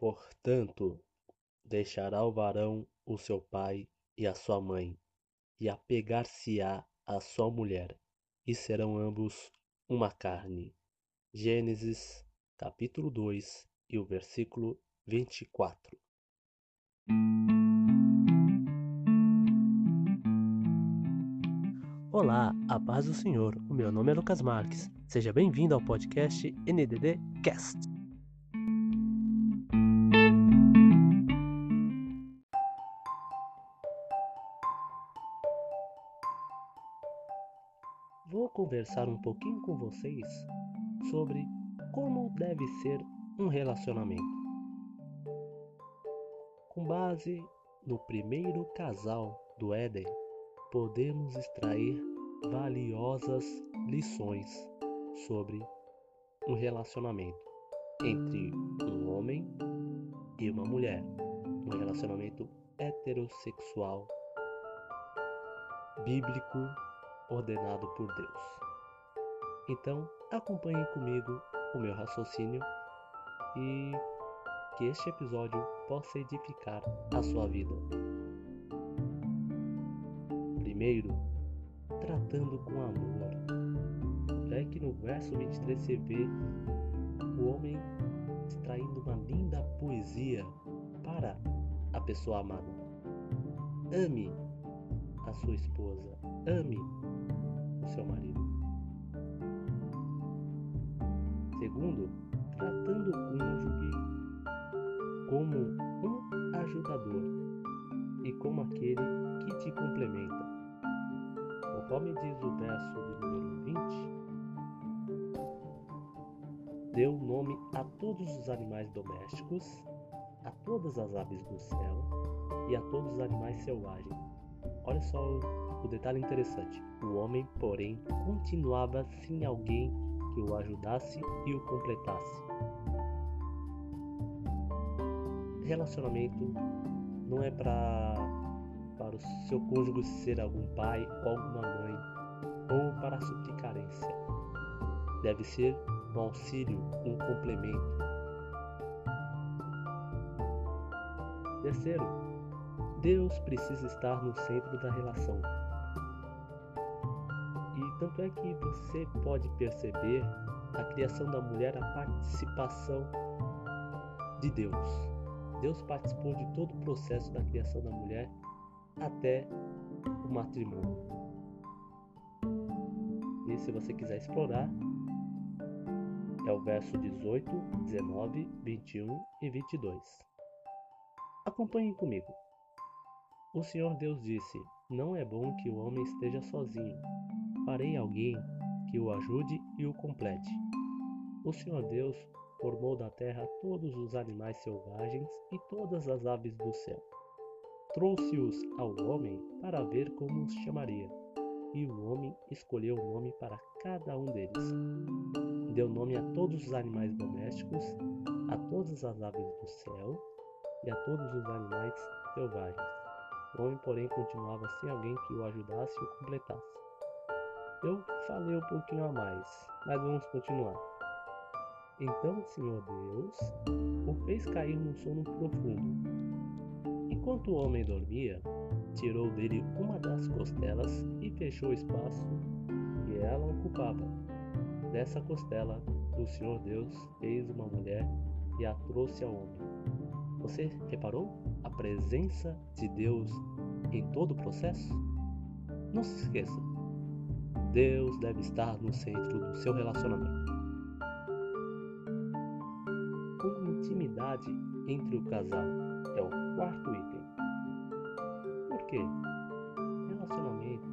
Portanto, deixará o varão o seu pai e a sua mãe, e apegar-se-á à sua mulher, e serão ambos uma carne. Gênesis, capítulo 2 e o versículo 24. Olá, a paz do Senhor. O meu nome é Lucas Marques. Seja bem-vindo ao podcast NDD Cast. Conversar um pouquinho com vocês sobre como deve ser um relacionamento. Com base no primeiro casal do Éden, podemos extrair valiosas lições sobre um relacionamento entre um homem e uma mulher, um relacionamento heterossexual bíblico ordenado por Deus. Então, acompanhe comigo o meu raciocínio e que este episódio possa edificar a sua vida. Primeiro, tratando com amor. É que no verso 23 você vê o homem extraindo uma linda poesia para a pessoa amada. Ame a sua esposa, ame o seu marido. Segundo, tratando o cônjuge como um ajudador e como aquele que te complementa. Conforme diz o verso de número 20, deu nome a todos os animais domésticos, a todas as aves do céu e a todos os animais selvagens. Olha só o, detalhe interessante. O homem, porém, continuava sem alguém que o ajudasse e o completasse. Relacionamento não é para para o seu cônjuge ser algum pai ou alguma mãe ou para suprir carência. Deve ser um auxílio, um complemento. Terceiro, Deus precisa estar no centro da relação. E tanto é que você pode perceber a criação da mulher, a participação de Deus. Deus participou de todo o processo da criação da mulher até o matrimônio. E se você quiser explorar, é o verso 18, 19, 21 e 22. Acompanhem comigo. O Senhor Deus disse: Não é bom que o homem esteja sozinho. Farei alguém que o ajude e o complete. O Senhor Deus formou da terra todos os animais selvagens e todas as aves do céu. Trouxe-os ao homem para ver como os chamaria. E o homem escolheu o nome para cada um deles. Deu nome a todos os animais domésticos, a todas as aves do céu e a todos os animais selvagens. O homem, porém, continuava sem alguém que o ajudasse e o completasse. Eu falei um pouquinho a mais, mas vamos continuar. Então o Senhor Deus o fez cair num sono profundo. Enquanto o homem dormia, tirou dele uma das costelas e fechou o espaço que ela ocupava. Dessa costela, o Senhor Deus fez uma mulher e a trouxe ao homem. Você reparou a presença de Deus em todo o processo? Não se esqueça, Deus deve estar no centro do seu relacionamento. intimidade entre o casal é o quarto item. Por quê? Relacionamento.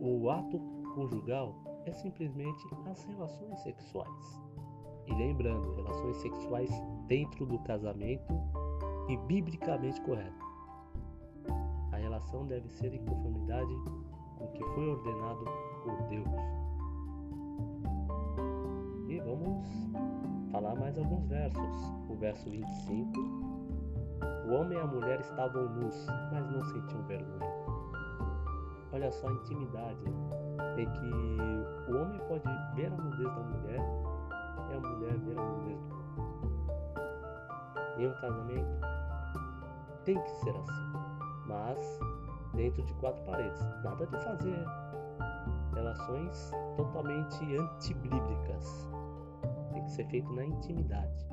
O ato conjugal é simplesmente as relações sexuais. E lembrando, relações sexuais dentro do casamento e biblicamente correto. A relação deve ser em conformidade com o que foi ordenado por Deus. E vamos falar mais alguns versos. O verso 25. O homem e a mulher estavam nus, mas não sentiam vergonha. Olha só a intimidade em que o homem pode ver a nudez da mulher em um casamento tem que ser assim, mas dentro de quatro paredes. Nada de fazer relações totalmente antibíblicas. Tem que ser feito na intimidade.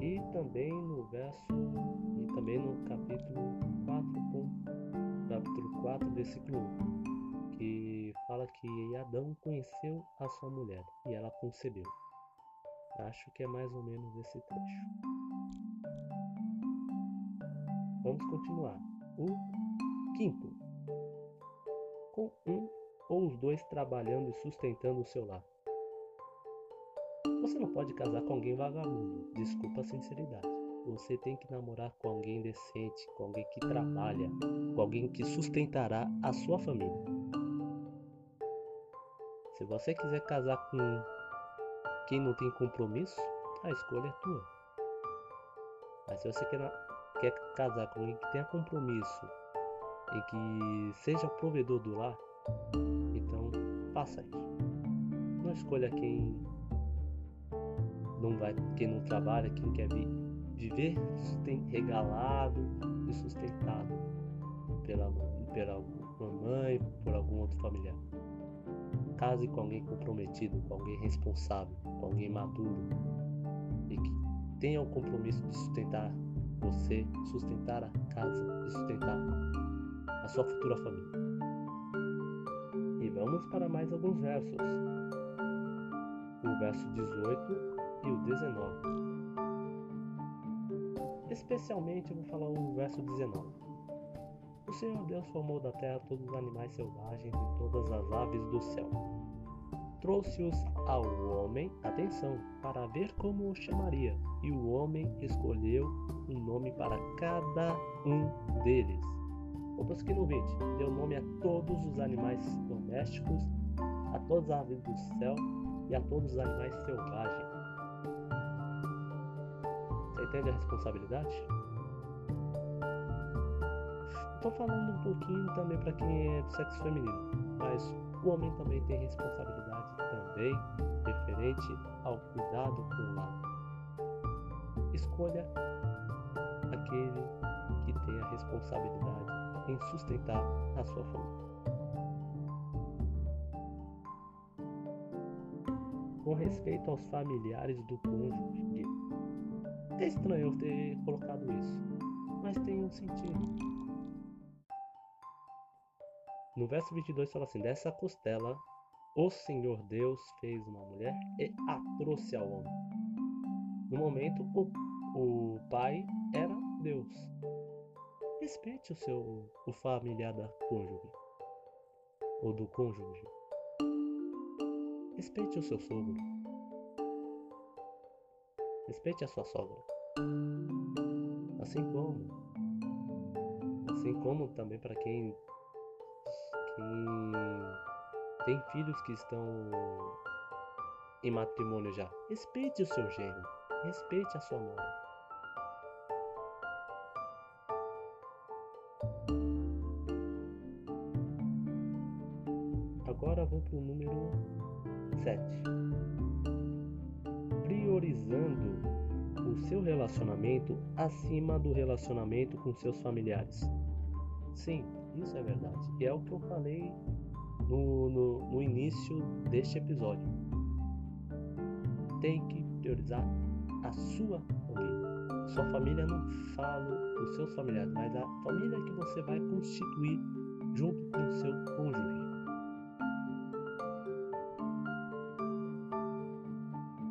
E também no verso, e também no capítulo 4, capítulo 4, versículo 1, que fala que Adão conheceu a sua mulher e ela concebeu. Acho que é mais ou menos esse trecho. Vamos continuar. O quinto. Com um ou os dois trabalhando e sustentando o seu lar. Você não pode casar com alguém vagabundo, desculpa a sinceridade. Você tem que namorar com alguém decente, com alguém que trabalha, com alguém que sustentará a sua família. Se você quiser casar com quem não tem compromisso, a escolha é tua. Mas se você quer, quer casar com alguém que tenha compromisso e que seja provedor do lar, então faça isso. Não escolha quem não vai, quem não trabalha, quem quer viver regalado e sustentado pela, pela mamãe, por algum outro familiar. Case com alguém comprometido, com alguém responsável, com alguém maduro e que tenha o compromisso de sustentar você, sustentar a casa e sustentar a sua futura família. E vamos para mais alguns versos. O verso 18 e o 19. Especialmente eu vou falar o verso 19. O Senhor Deus formou da terra todos os animais selvagens e todas as aves do céu. Trouxe-os ao homem, atenção, para ver como o chamaria, e o homem escolheu um nome para cada um deles. Vamos aqui no 20. Deu nome a todos os animais domésticos, a todas as aves do céu e a todos os animais selvagens. Você entende a responsabilidade? Estou falando um pouquinho também para quem é do sexo feminino, mas o homem também tem responsabilidade também referente ao cuidado com o lar. Escolha aquele que tem a responsabilidade em sustentar a sua família. Com respeito aos familiares do cônjuge, é estranho eu ter colocado isso, mas tem um sentido. No verso 22 fala assim: Dessa costela o Senhor Deus fez uma mulher e a trouxe ao homem. No momento, o, o pai era Deus. Respeite o seu o familiar da cônjuge ou do cônjuge. Respeite o seu sogro. Respeite a sua sogra. Assim como assim como também para quem que tem filhos que estão em matrimônio já. Respeite o seu genro, respeite a sua nora. Agora vou para o número 7. Priorizando o seu relacionamento acima do relacionamento com seus familiares. Sim, isso é verdade. E é o que eu falei no, no, no início deste episódio. Tem que priorizar a sua família. Sua família não falo os seus familiares, mas a família que você vai constituir junto com o seu cônjuge.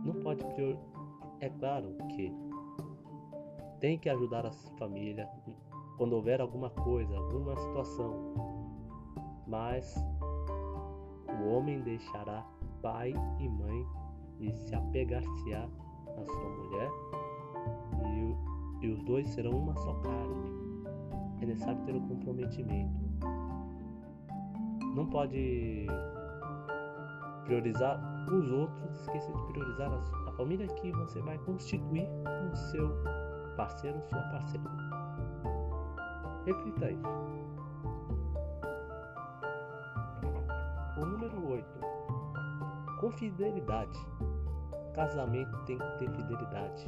Não pode priorizar. É claro que tem que ajudar a família, quando houver alguma coisa, alguma situação. Mas o homem deixará pai e mãe e se apegar-se-á à sua mulher, e, e os dois serão uma só carne. É necessário ter o um comprometimento. Não pode priorizar os outros, esquecer de priorizar a, a família que você vai constituir com seu parceiro sua parceira. Reflita isso. O número 8. Com fidelidade. casamento tem que ter fidelidade.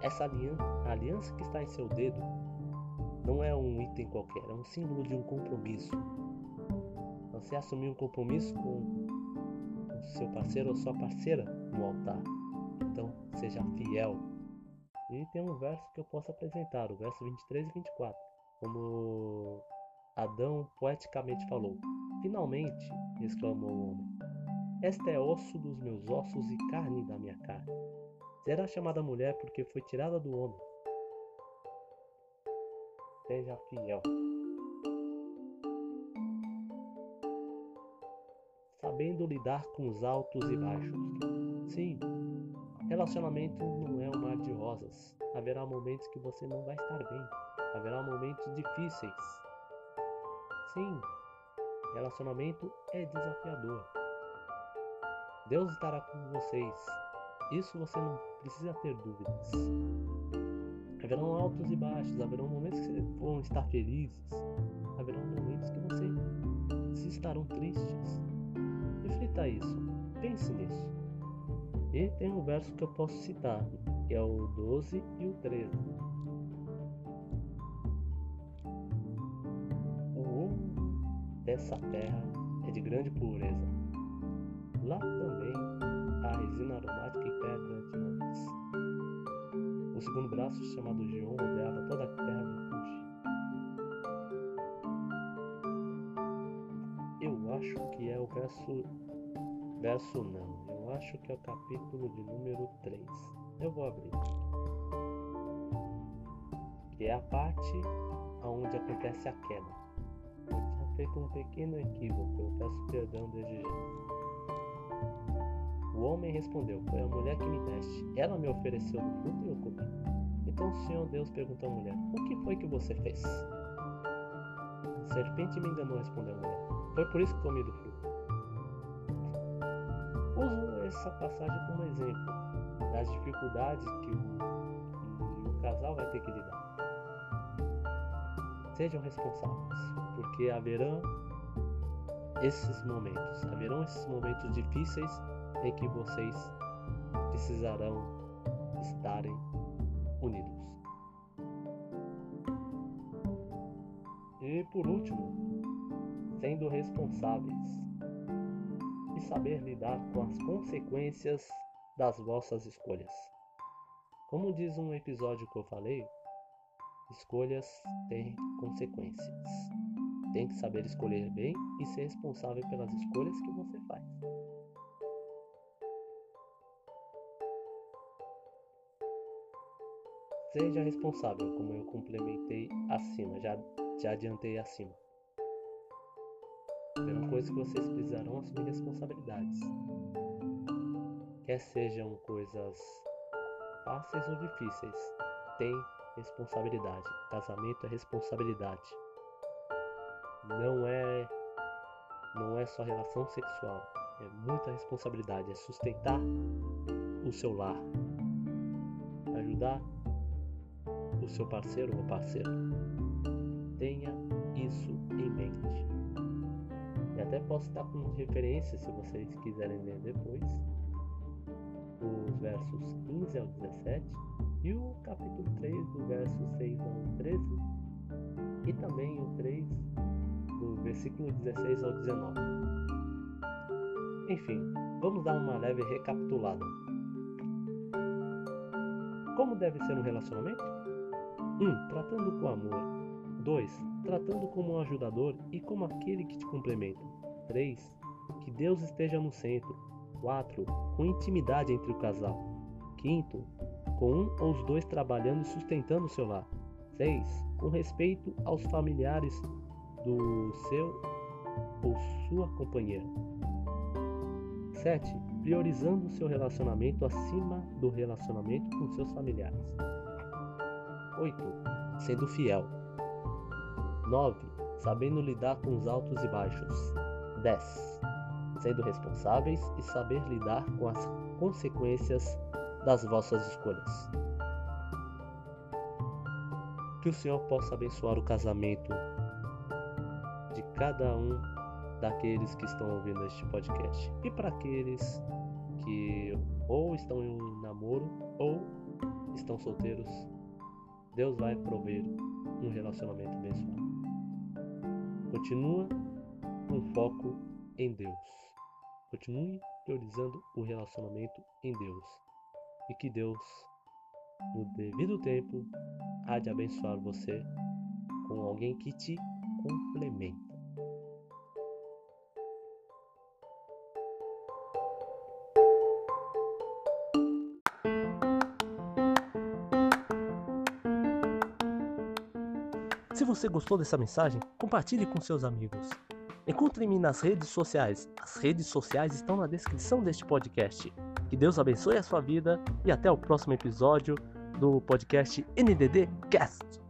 Essa aliança, a aliança que está em seu dedo não é um item qualquer, é um símbolo de um compromisso. Você assumir um compromisso com seu parceiro ou sua parceira no altar. Então, seja fiel. E tem um verso que eu posso apresentar, o verso 23 e 24. Como Adão poeticamente falou: Finalmente, exclamou o homem, esta é osso dos meus ossos e carne da minha carne. Será chamada mulher porque foi tirada do homem. Seja fiel. Sabendo lidar com os altos e baixos. Sim, relacionamento não é um mar de rosas. Haverá momentos que você não vai estar bem. Haverá momentos difíceis. Sim, relacionamento é desafiador. Deus estará com vocês. Isso você não precisa ter dúvidas. Haverão altos e baixos, haverão momentos que vão estar felizes, haverão momentos que você estarão tristes. Reflita isso, pense nisso. E tem um verso que eu posso citar, que é o 12 e o 13. O ouro dessa terra é de grande pureza. Lá também há resina aromática e pedra de ônix. O segundo braço, chamado Gion, rodeava toda a terra de Cush. Eu acho que é o verso. Verso não, acho que é o capítulo de número 3. Eu vou abrir. Que é a parte onde acontece a queda. Eu tinha feito um pequeno equívoco, eu peço perdão desde já. O homem respondeu: Foi a mulher que me deste. Ela me ofereceu do fruto e eu comi. Então o Senhor Deus perguntou à mulher: O que foi que você fez? A serpente me enganou, respondeu a mulher. Foi por isso que comi do fruto. Essa passagem como exemplo das dificuldades que o, que o casal vai ter que lidar. Sejam responsáveis, porque haverão esses momentos, haverão esses momentos difíceis em que vocês precisarão estarem unidos. E por último, sendo responsáveis saber lidar com as consequências das vossas escolhas. Como diz um episódio que eu falei, escolhas têm consequências. Tem que saber escolher bem e ser responsável pelas escolhas que você faz. Seja responsável, como eu complementei acima, já, já adiantei acima. Primeira coisa que vocês precisarão assumir responsabilidades. Quer sejam coisas fáceis ou difíceis, tem responsabilidade. Casamento é responsabilidade. Não é não é só relação sexual, é muita responsabilidade, é sustentar o seu lar, ajudar o seu parceiro ou parceira. Tenha isso em mente. Até posso estar com referência, se vocês quiserem ler depois, os versos 15 ao 17 e o capítulo 3, do verso 6 ao 13, e também o 3, do versículo 16 ao 19. Enfim, vamos dar uma leve recapitulada. Como deve ser um relacionamento? 1. Um, tratando com amor. 2. Tratando como um ajudador e como aquele que te complementa. 3. Que Deus esteja no centro. 4. Com intimidade entre o casal. 5. Com um ou os dois trabalhando e sustentando o seu lar. 6. Com respeito aos familiares do seu ou sua companheira. 7. Priorizando o seu relacionamento acima do relacionamento com seus familiares. 8. Sendo fiel. 9. Sabendo lidar com os altos e baixos. 10. Sendo responsáveis e saber lidar com as consequências das vossas escolhas. Que o Senhor possa abençoar o casamento de cada um daqueles que estão ouvindo este podcast e para aqueles que ou estão em um namoro ou estão solteiros, Deus vai prover um relacionamento abençoado. Continua com foco em Deus. Continue priorizando o relacionamento em Deus. E que Deus, no devido tempo, há de abençoar você com alguém que te complementa. Se você gostou dessa mensagem, compartilhe com seus amigos. Encontre-me nas redes sociais. As redes sociais estão na descrição deste podcast. Que Deus abençoe a sua vida e até o próximo episódio do podcast NDD Cast.